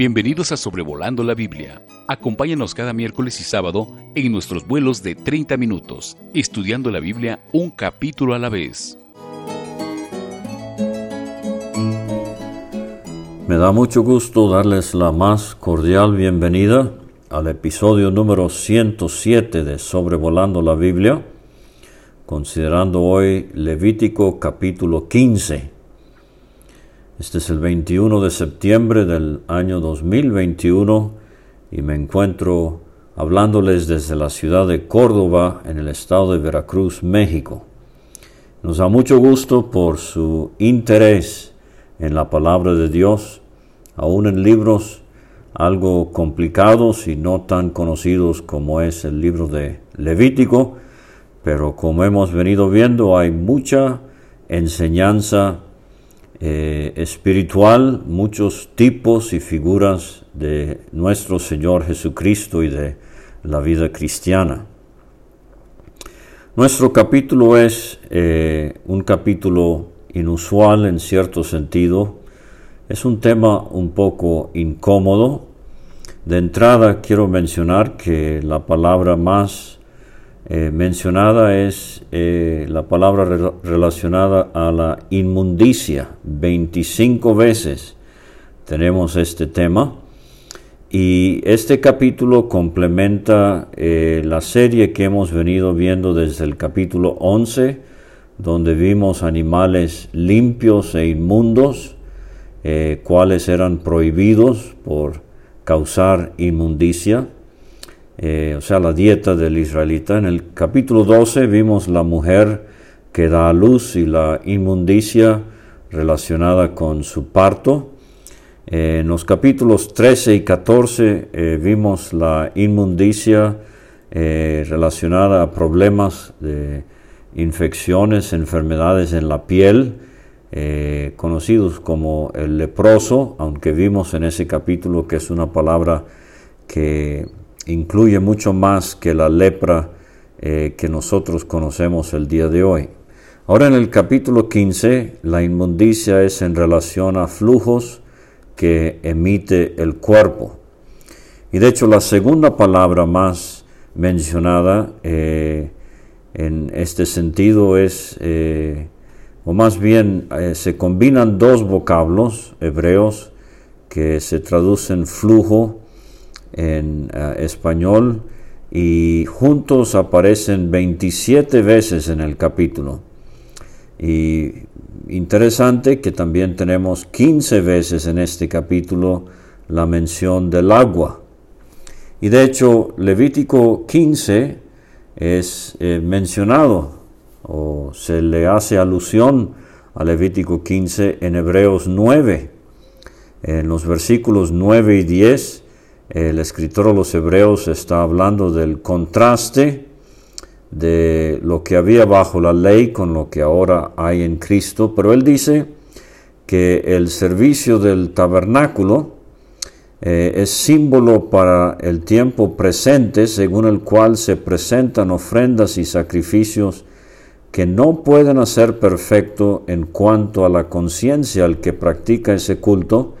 Bienvenidos a Sobrevolando la Biblia. Acompáñanos cada miércoles y sábado en nuestros vuelos de 30 minutos, estudiando la Biblia un capítulo a la vez. Me da mucho gusto darles la más cordial bienvenida al episodio número 107 de Sobrevolando la Biblia, considerando hoy Levítico capítulo 15. Este es el 21 de septiembre del año 2021 y me encuentro hablándoles desde la ciudad de Córdoba en el estado de Veracruz, México. Nos da mucho gusto por su interés en la palabra de Dios, aún en libros algo complicados y no tan conocidos como es el libro de Levítico, pero como hemos venido viendo hay mucha enseñanza eh, espiritual, muchos tipos y figuras de nuestro Señor Jesucristo y de la vida cristiana. Nuestro capítulo es eh, un capítulo inusual en cierto sentido. Es un tema un poco incómodo. De entrada quiero mencionar que la palabra más eh, mencionada es eh, la palabra relacionada a la inmundicia. 25 veces tenemos este tema. Y este capítulo complementa eh, la serie que hemos venido viendo desde el capítulo 11, donde vimos animales limpios e inmundos, cuales eran prohibidos por causar inmundicia. Eh, o sea, la dieta del israelita. En el capítulo 12 vimos la mujer que da a luz y la inmundicia relacionada con su parto. Eh, en los capítulos 13 y 14 eh, vimos la inmundicia relacionada a problemas de infecciones, enfermedades en la piel, conocidos como el leproso, aunque vimos en ese capítulo que es una palabra que incluye mucho más que la lepra eh, que nosotros conocemos el día de hoy. Ahora en el capítulo 15, la inmundicia es en relación a flujos que emite el cuerpo. Y de hecho la segunda palabra más mencionada eh, en este sentido es, eh, o más bien se combinan dos vocablos hebreos que se traducen flujo en eh, español y juntos aparecen 27 veces en el capítulo. Y interesante que también tenemos 15 veces en este capítulo la mención del agua. Y de hecho, Levítico 15 es eh, mencionado o se le hace alusión a Levítico 15 en Hebreos 9. En los versículos 9 y 10 el escritor de los Hebreos está hablando del contraste de lo que había bajo la ley con lo que ahora hay en Cristo, pero él dice que el servicio del tabernáculo eh, es símbolo para el tiempo presente según el cual se presentan ofrendas y sacrificios que no pueden hacer perfecto en cuanto a la conciencia al que practica ese culto,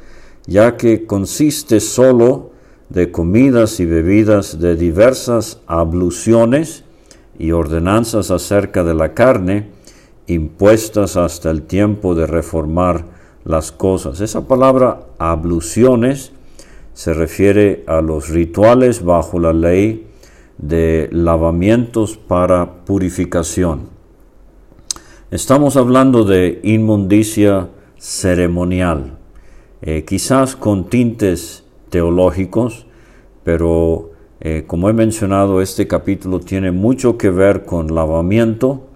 ya que consiste solo de comidas y bebidas de diversas abluciones y ordenanzas acerca de la carne, impuestas hasta el tiempo de reformar las cosas. Esa palabra abluciones se refiere a los rituales bajo la ley de lavamientos para purificación. Estamos hablando de inmundicia ceremonial, eh, quizás con tintes teológicos, pero eh, como he mencionado, este capítulo tiene mucho que ver con lavamiento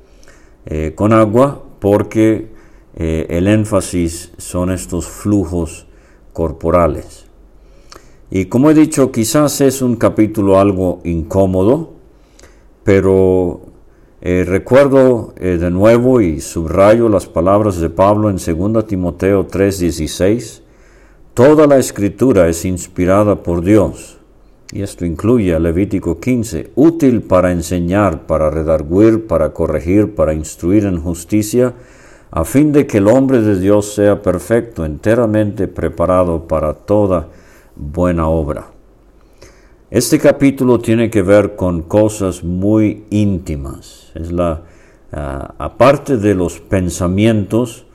eh, con agua, porque eh, el énfasis son estos flujos corporales. Y como he dicho, quizás es un capítulo algo incómodo, pero recuerdo de nuevo y subrayo las palabras de Pablo en 2 Timoteo 3:16 Toda la escritura es inspirada por Dios, y esto incluye a Levítico 15, útil para enseñar, para redarguir, para corregir, para instruir en justicia, a fin de que el hombre de Dios sea perfecto, enteramente preparado para toda buena obra. Este capítulo tiene que ver con cosas muy íntimas. Es la, ah, aparte de los pensamientos,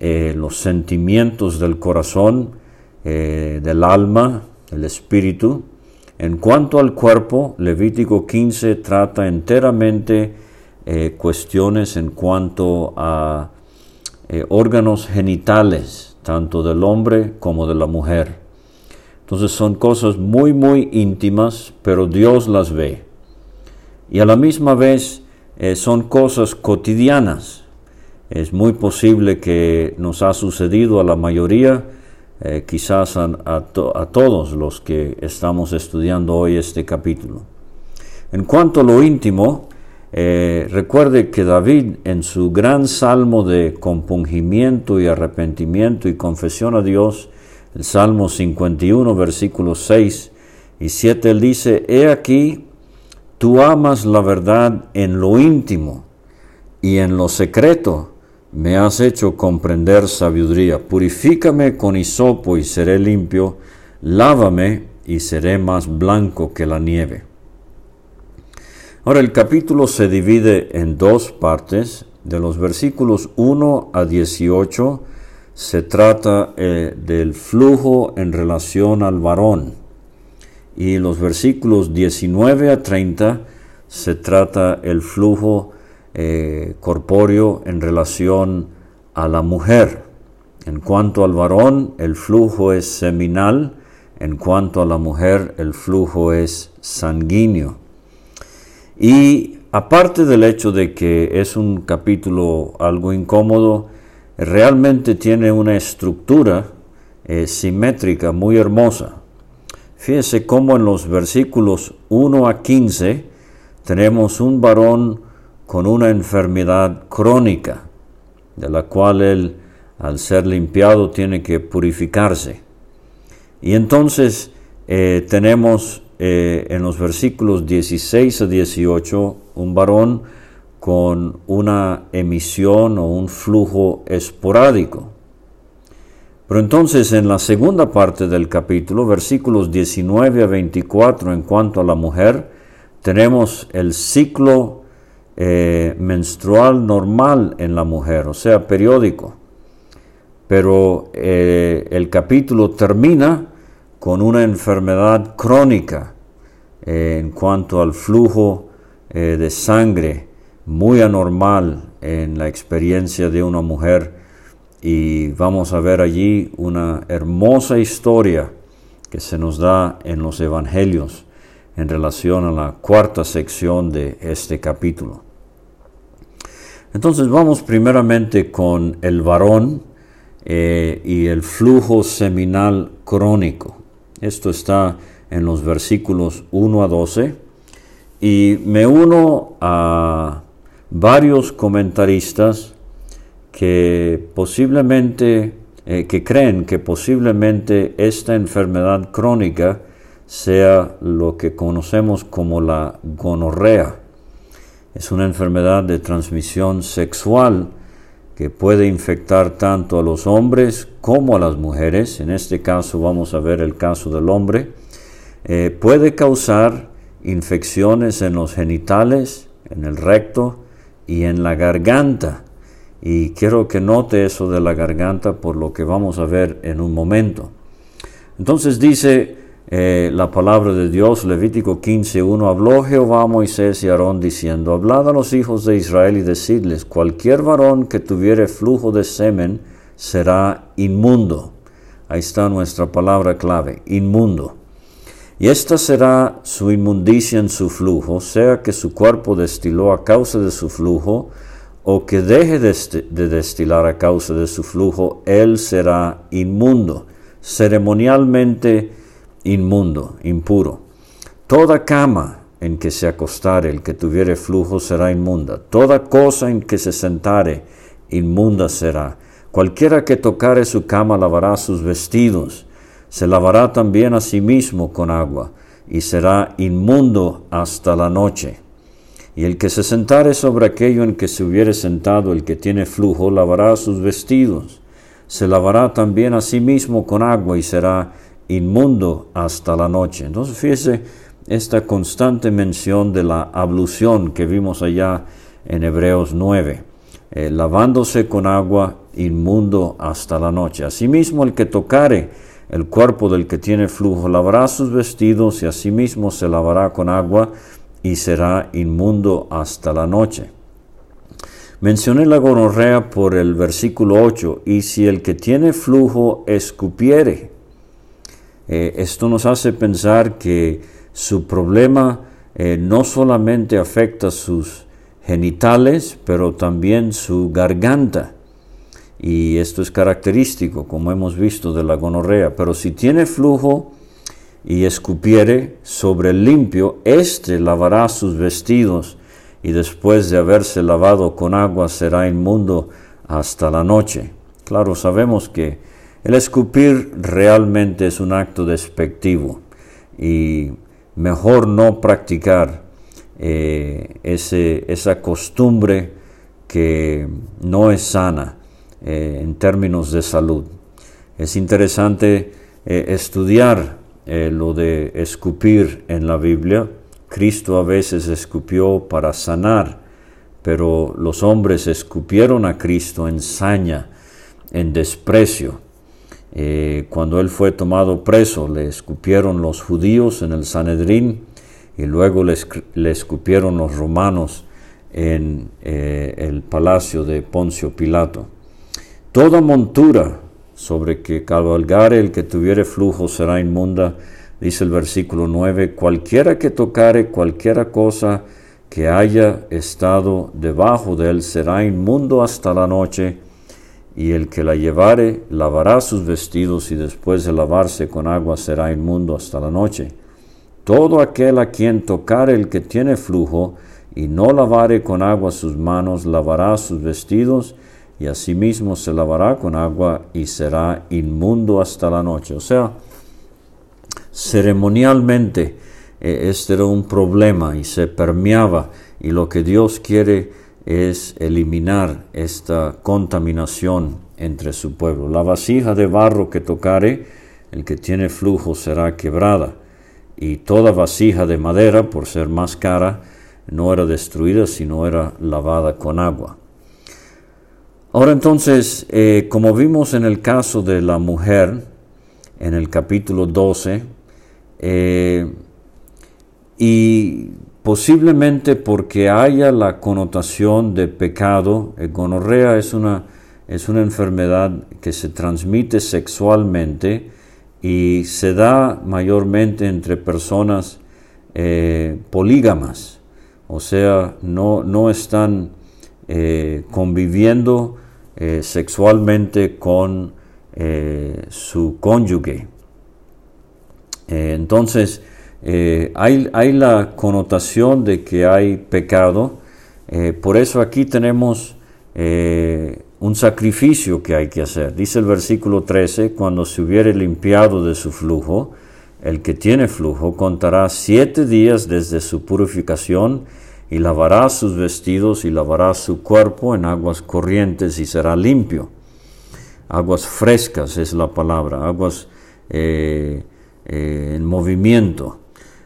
eh, los sentimientos del corazón, eh, del alma, el espíritu. En cuanto al cuerpo, Levítico 15 trata enteramente eh, cuestiones en cuanto a órganos genitales, tanto del hombre como de la mujer. Entonces son cosas muy, muy íntimas, pero Dios las ve. Y a la misma vez eh, son cosas cotidianas. Es muy posible que nos ha sucedido a la mayoría, eh, quizás a, todos los que estamos estudiando hoy este capítulo. En cuanto a lo íntimo, eh, recuerde que David en su gran salmo de compungimiento y arrepentimiento y confesión a Dios, el Salmo 51, versículos 6 y 7, él dice, He aquí, tú amas la verdad en lo íntimo y en lo secreto me has hecho comprender sabiduría. Purifícame con hisopo y seré limpio, lávame y seré más blanco que la nieve. Ahora el capítulo se divide en dos partes, de los versículos 1 a 18 se trata eh, del flujo en relación al varón. Y los versículos 19 a 30 se trata el flujo eh, corpóreo en relación a la mujer. En cuanto al varón, el flujo es seminal, en cuanto a la mujer, el flujo es sanguíneo. Y aparte del hecho de que es un capítulo algo incómodo, realmente tiene una estructura eh, simétrica muy hermosa. Fíjese cómo en los versículos 1 a 15 tenemos un varón con una enfermedad crónica, de la cual él, al ser limpiado, tiene que purificarse. Y entonces eh, tenemos eh, en los versículos 16 a 18 un varón con una emisión o un flujo esporádico. Pero entonces en la segunda parte del capítulo, versículos 19 a 24, en cuanto a la mujer, tenemos el ciclo eh, menstrual normal en la mujer, o sea, periódico. Pero eh, el capítulo termina con una enfermedad crónica eh, en cuanto al flujo de sangre muy anormal en la experiencia de una mujer y vamos a ver allí una hermosa historia que se nos da en los evangelios en relación a la cuarta sección de este capítulo. Entonces vamos primeramente con el varón eh, y el flujo seminal crónico. Esto está en los versículos 1 a 12 y me uno a varios comentaristas que posiblemente, eh, que creen que posiblemente esta enfermedad crónica sea lo que conocemos como la gonorrea. Es una enfermedad de transmisión sexual que puede infectar tanto a los hombres como a las mujeres. En este caso vamos a ver el caso del hombre. Eh, puede causar infecciones en los genitales, en el recto, y en la garganta. Y quiero que note eso de la garganta por lo que vamos a ver en un momento. Entonces dice eh, la palabra de Dios, Levítico 15.1, habló Jehová a Moisés y Aarón diciendo, hablad a los hijos de Israel y decidles, cualquier varón que tuviere flujo de semen será inmundo. Ahí está nuestra palabra clave, inmundo. Y esta será su inmundicia en su flujo, sea que su cuerpo destiló a causa de su flujo, o que deje de destilar a causa de su flujo, él será inmundo, ceremonialmente inmundo, impuro. Toda cama en que se acostare el que tuviere flujo será inmunda. Toda cosa en que se sentare inmunda será. Cualquiera que tocare su cama lavará sus vestidos se lavará también a sí mismo con agua, y será inmundo hasta la noche. Y el que se sentare sobre aquello en que se hubiere sentado el que tiene flujo, lavará sus vestidos, se lavará también a sí mismo con agua, y será inmundo hasta la noche. Entonces fíjese esta constante mención de la ablución que vimos allá en Hebreos 9, eh, lavándose con agua inmundo hasta la noche. Asimismo el que tocare el cuerpo del que tiene flujo lavará sus vestidos y asimismo se lavará con agua y será inmundo hasta la noche. Mencioné la gonorrea por el versículo 8, y si el que tiene flujo escupiere, eh, esto nos hace pensar que su problema eh, no solamente afecta sus genitales, pero también su garganta. Y esto es característico, como hemos visto, de la gonorrea. Pero si tiene flujo y escupiere sobre el limpio, éste lavará sus vestidos y después de haberse lavado con agua será inmundo hasta la noche. Claro, sabemos que el escupir realmente es un acto despectivo y mejor no practicar eh, ese, esa costumbre que no es sana eh, en términos de salud. Es interesante eh, estudiar lo de escupir en la Biblia Cristo a veces escupió para sanar, pero los hombres escupieron a Cristo en saña, en desprecio. Eh, cuando él fue tomado preso, le escupieron los judíos en el Sanedrín y luego le, escupieron los romanos en eh, el palacio de Poncio Pilato. Toda montura sobre que cabalgare el que tuviere flujo será inmunda, dice el versículo 9, cualquiera que tocare cualquiera cosa que haya estado debajo de él será inmundo hasta la noche, y el que la llevare lavará sus vestidos y después de lavarse con agua será inmundo hasta la noche. Todo aquel a quien tocare el que tiene flujo y no lavare con agua sus manos, lavará sus vestidos y asimismo se lavará con agua y será inmundo hasta la noche. O sea, ceremonialmente eh, este era un problema y se permeaba y lo que Dios quiere es eliminar esta contaminación entre su pueblo. La vasija de barro que tocare, el que tiene flujo será quebrada, y toda vasija de madera, por ser más cara, no era destruida, sino era lavada con agua. Ahora entonces, eh, como vimos en el caso de la mujer, en el capítulo 12, eh, y posiblemente porque haya la connotación de pecado, el gonorrea es una, es una enfermedad que se transmite sexualmente y se da mayormente entre personas eh, polígamas, o sea, no, no están eh, conviviendo sexualmente con su cónyuge. Eh, entonces, eh, hay, la connotación de que hay pecado, eh, por eso aquí tenemos un sacrificio que hay que hacer. Dice el versículo 13, cuando se hubiere limpiado de su flujo, el que tiene flujo contará siete días desde su purificación y lavará sus vestidos y lavará su cuerpo en aguas corrientes y será limpio. Aguas frescas es la palabra, aguas eh, en movimiento.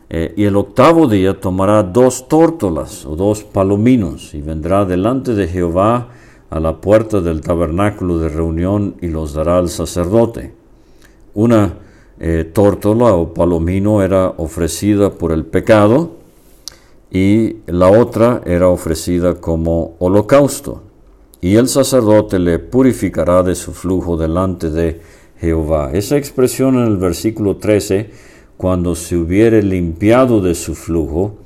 Eh, y el octavo día tomará dos tórtolas o dos palominos y vendrá delante de Jehová a la puerta del tabernáculo de reunión y los dará al sacerdote. Una eh, tórtola o palomino era ofrecida por el pecado y la otra era ofrecida como holocausto. Y el sacerdote le purificará de su flujo delante de Jehová. Esa expresión en el versículo 13, cuando se hubiere limpiado de su flujo,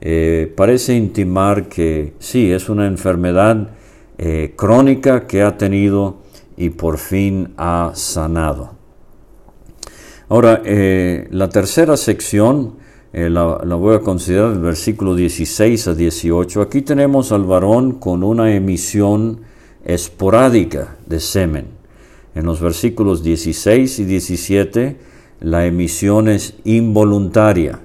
eh, parece intimar que sí, es una enfermedad eh, crónica que ha tenido y por fin ha sanado. Ahora, eh, la tercera sección la, la, voy a considerar del versículo 16 a 18. Aquí tenemos al varón con una emisión esporádica de semen. En los versículos 16 y 17, la emisión es involuntaria,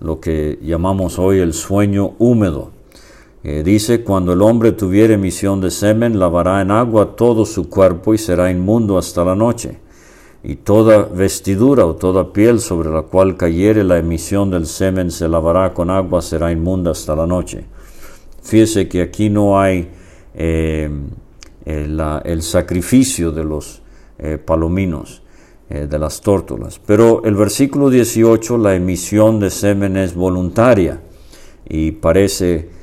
lo que llamamos hoy el sueño húmedo. Eh, dice, cuando el hombre tuviere emisión de semen, lavará en agua todo su cuerpo y será inmundo hasta la noche. y toda vestidura o toda piel sobre la cual cayere la emisión del semen se lavará con agua, será inmunda hasta la noche. Fíjese que aquí no hay eh, el, sacrificio de los eh, palominos, eh, de las tórtolas. Pero el versículo 18, la emisión de semen es voluntaria y parece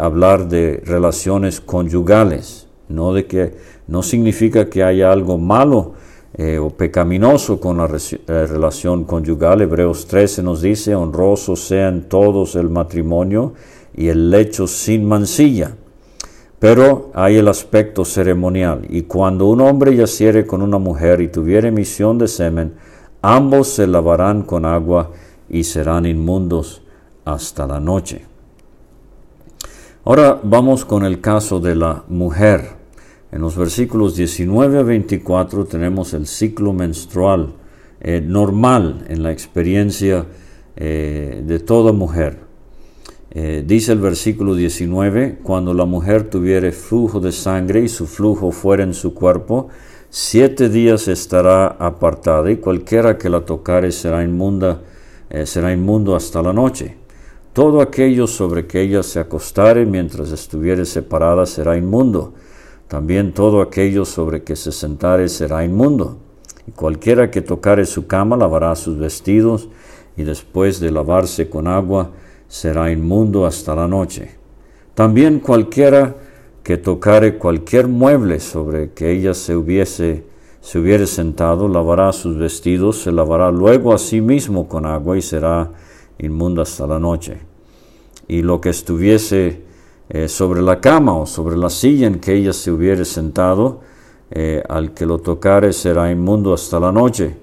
hablar de relaciones conyugales, no de que no significa que haya algo malo eh, o pecaminoso con la eh, relación conyugal. Hebreos 13 nos dice, honrosos sean todos el matrimonio y el lecho sin mancilla. Pero hay el aspecto ceremonial, y cuando un hombre yaciere con una mujer y tuviere emisión de semen, ambos se lavarán con agua y serán inmundos hasta la noche. Ahora vamos con el caso de la mujer. En los versículos 19 a 24 tenemos el ciclo menstrual eh, normal en la experiencia eh, de toda mujer. Eh, dice el versículo 19, cuando la mujer tuviere flujo de sangre y su flujo fuera en su cuerpo, siete días estará apartada y cualquiera que la tocare será inmunda, será inmundo hasta la noche. Todo aquello sobre que ella se acostare mientras estuviere separada será inmundo también todo aquello sobre que se sentare será inmundo. Y cualquiera que tocare su cama lavará sus vestidos, y después de lavarse con agua será inmundo hasta la noche. También cualquiera que tocare cualquier mueble sobre que ella se hubiese se hubiere sentado, lavará sus vestidos, se lavará luego a sí mismo con agua y será inmundo hasta la noche. Y lo que estuviese eh, sobre la cama o sobre la silla en que ella se hubiere sentado, eh, al que lo tocare será inmundo hasta la noche.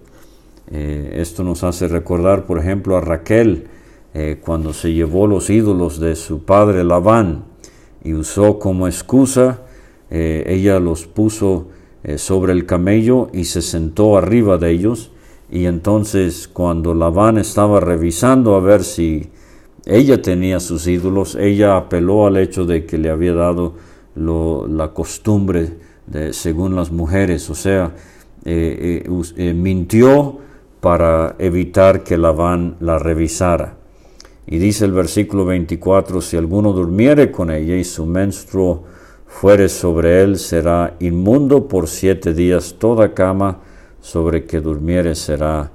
Eh, esto nos hace recordar, por ejemplo, a Raquel, cuando se llevó los ídolos de su padre Labán y usó como excusa, ella los puso sobre el camello y se sentó arriba de ellos. Y entonces cuando Labán estaba revisando a ver si ella tenía sus ídolos, ella apeló al hecho de que le había dado la costumbre de, según las mujeres, o sea, eh, eh, eh, mintió para evitar que Labán la revisara. Y dice el versículo 24, si alguno durmiere con ella y su menstruo fuere sobre él, será inmundo por siete días, toda cama sobre que durmiere será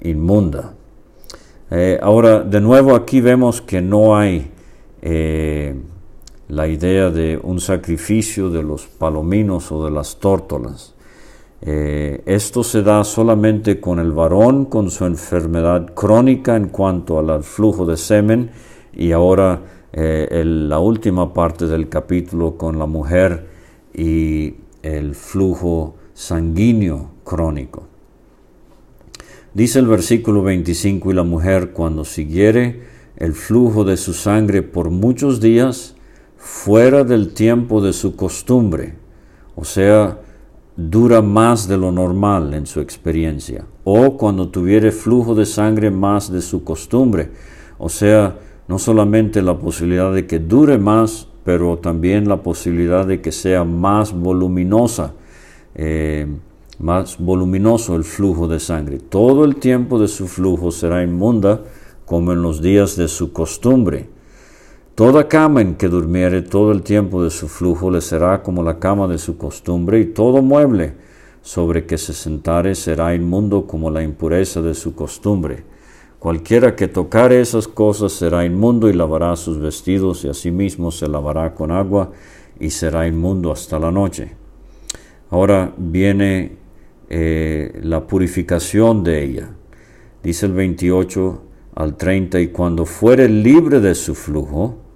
inmunda. Eh, ahora, de nuevo aquí vemos que no hay eh, la idea de un sacrificio de los palominos o de las tórtolas. Eh, esto se da solamente con el varón, con su enfermedad crónica en cuanto al flujo de semen y ahora la última parte del capítulo con la mujer y el flujo sanguíneo crónico. Dice el versículo 25, y la mujer cuando siguiere el flujo de su sangre por muchos días, fuera del tiempo de su costumbre, o sea, dura más de lo normal en su experiencia, o cuando tuviere flujo de sangre más de su costumbre, o sea, no solamente la posibilidad de que dure más, pero también la posibilidad de que sea más voluminosa. Eh, más voluminoso el flujo de sangre. Todo el tiempo de su flujo será inmunda como en los días de su costumbre. Toda cama en que durmiere todo el tiempo de su flujo le será como la cama de su costumbre, y todo mueble sobre que se sentare será inmundo como la impureza de su costumbre. Cualquiera que tocare esas cosas será inmundo y lavará sus vestidos y asimismo se lavará con agua y será inmundo hasta la noche. Ahora viene eh, la purificación de ella. Dice el 28 al 30, y cuando fuere libre de su flujo,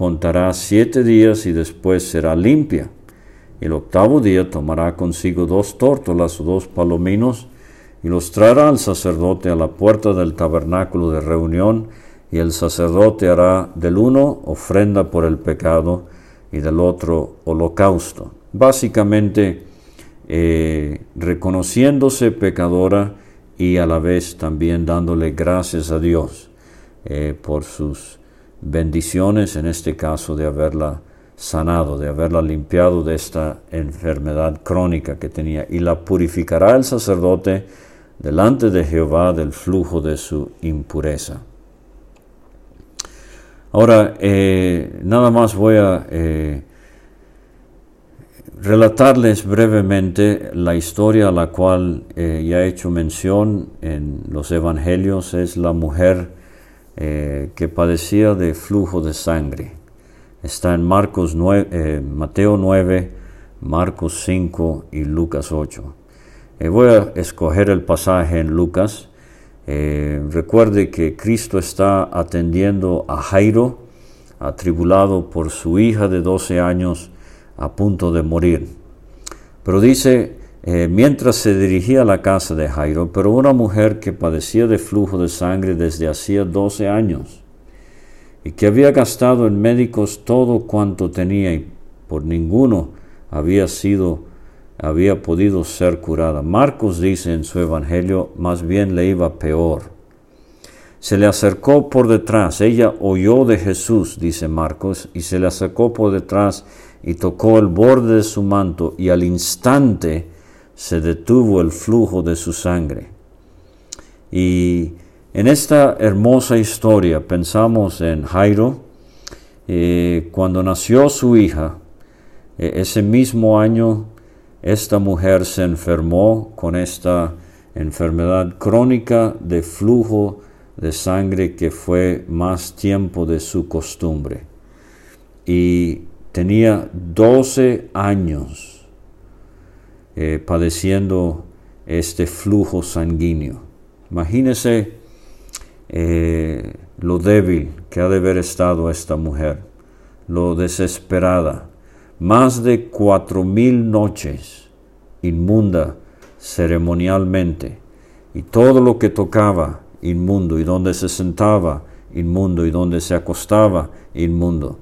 contará siete días y después será limpia. El octavo día tomará consigo dos tórtolas o dos palominos y los traerá al sacerdote a la puerta del tabernáculo de reunión, y el sacerdote hará del uno ofrenda por el pecado y del otro holocausto. Básicamente, eh, reconociéndose pecadora y a la vez también dándole gracias a Dios eh, por sus bendiciones, en este caso de haberla sanado, de haberla limpiado de esta enfermedad crónica que tenía. Y la purificará el sacerdote delante de Jehová del flujo de su impureza. Ahora, eh, nada más voy a eh, relatarles brevemente la historia a la cual eh, ya he hecho mención en los evangelios. Es la mujer que padecía de flujo de sangre. Está en Marcos 9, Mateo 9, Marcos 5 y Lucas 8. voy a escoger el pasaje en Lucas eh, recuerde que Cristo está atendiendo a Jairo, atribulado por su hija de 12 años a punto de morir. Pero dice, eh, mientras se dirigía a la casa de Jairo, pero una mujer que padecía de flujo de sangre desde hacía 12 años y que había gastado en médicos todo cuanto tenía y por ninguno había sido había podido ser curada. Marcos dice en su evangelio, más bien le iba peor. Se le acercó por detrás, ella oyó de Jesús, dice Marcos, y se le acercó por detrás y tocó el borde de su manto y al instante se detuvo el flujo de su sangre. Y en esta hermosa historia pensamos en Jairo, eh, cuando nació su hija, eh, ese mismo año esta mujer se enfermó con esta enfermedad crónica de flujo de sangre que fue más tiempo de su costumbre. Y tenía 12 años eh, padeciendo este flujo sanguíneo. Imagínese eh, lo débil que ha de haber estado esta mujer, lo desesperada, más de cuatro mil noches inmunda ceremonialmente, y todo lo que tocaba inmundo, y donde se sentaba inmundo, y donde se acostaba inmundo.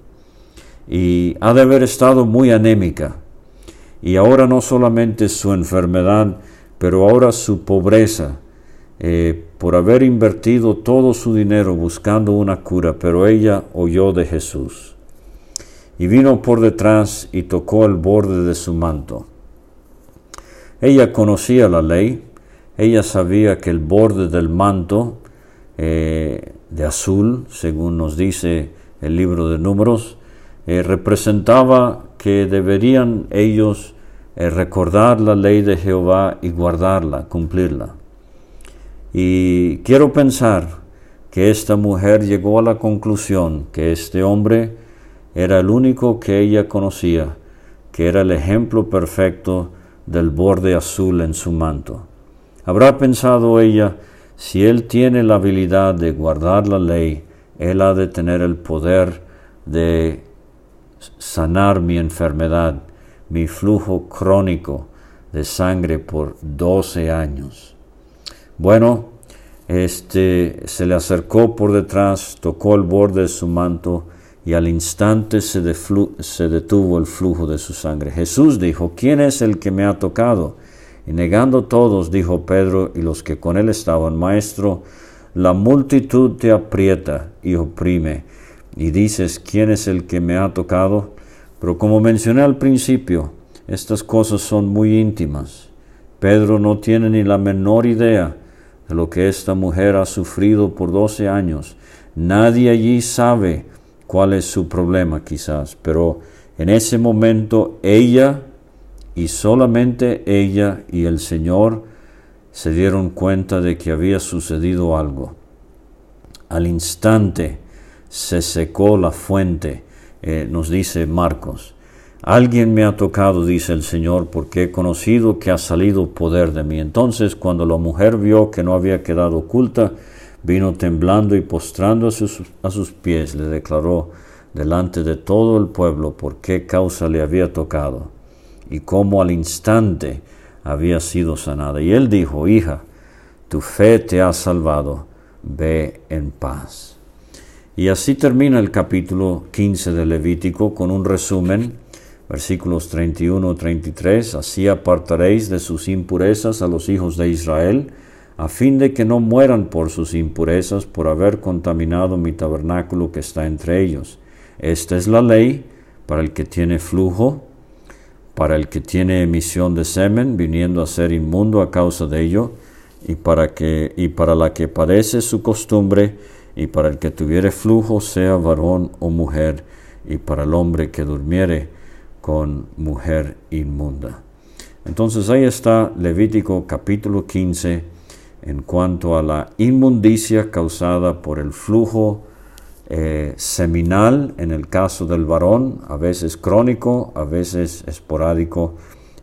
Y ha de haber estado muy anémica. Y ahora no solamente su enfermedad, pero ahora su pobreza, eh, por haber invertido todo su dinero buscando una cura, pero ella oyó de Jesús y vino por detrás y tocó el borde de su manto. Ella conocía la ley, ella sabía que el borde del manto eh, de azul, según nos dice el libro de números, eh, representaba que deberían ellos eh, recordar la ley de Jehová y guardarla, cumplirla. Y quiero pensar que esta mujer llegó a la conclusión que este hombre era el único que ella conocía, que era el ejemplo perfecto del borde azul en su manto. Habrá pensado ella, si él tiene la habilidad de guardar la ley, él ha de tener el poder de sanar mi enfermedad, mi flujo crónico de sangre por 12 años. Bueno, este se le acercó por detrás, tocó el borde de su manto y al instante se, detuvo el flujo de su sangre. Jesús dijo, ¿quién es el que me ha tocado? Y negando todos, dijo Pedro y los que con él estaban, Maestro, la multitud te aprieta y oprime, y dices, ¿quién es el que me ha tocado? Pero como mencioné al principio, estas cosas son muy íntimas. Pedro no tiene ni la menor idea de lo que esta mujer ha sufrido por doce años. Nadie allí sabe cuál es su problema quizás, pero en ese momento ella y solamente ella y el Señor se dieron cuenta de que había sucedido algo. Al instante se secó la fuente, eh, nos dice Marcos. Alguien me ha tocado, dice el Señor, porque he conocido que ha salido poder de mí. Entonces, cuando la mujer vio que no había quedado oculta, Vino temblando y postrando a sus, a sus pies, le declaró delante de todo el pueblo por qué causa le había tocado y cómo al instante había sido sanada. Y él dijo, hija, tu fe te ha salvado, ve en paz. Y así termina el capítulo 15 de Levítico con un resumen, versículos 31-33, así apartaréis de sus impurezas a los hijos de Israel, a fin de que no mueran por sus impurezas por haber contaminado mi tabernáculo que está entre ellos. Esta es la ley para el que tiene flujo, para el que tiene emisión de semen, viniendo a ser inmundo a causa de ello, y para, que, y para la que padece su costumbre, y para el que tuviere flujo, sea varón o mujer, y para el hombre que durmiere con mujer inmunda. Entonces ahí está Levítico capítulo 15 en cuanto a la inmundicia causada por el flujo eh, seminal en el caso del varón, a veces crónico, a veces esporádico,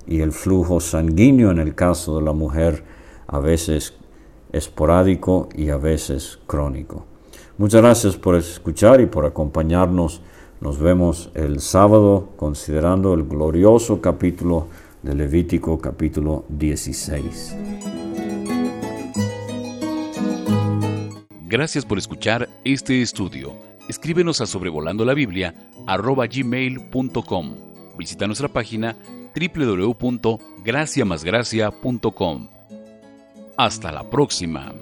y el flujo sanguíneo en el caso de la mujer, a veces esporádico y a veces crónico. Muchas gracias por escuchar y por acompañarnos. Nos vemos el sábado considerando el glorioso capítulo de Levítico capítulo 16. Gracias por escuchar este estudio. Escríbenos a sobrevolando la Biblia gmail.com. Visita nuestra página www.graciamasgracia.com. Hasta la próxima.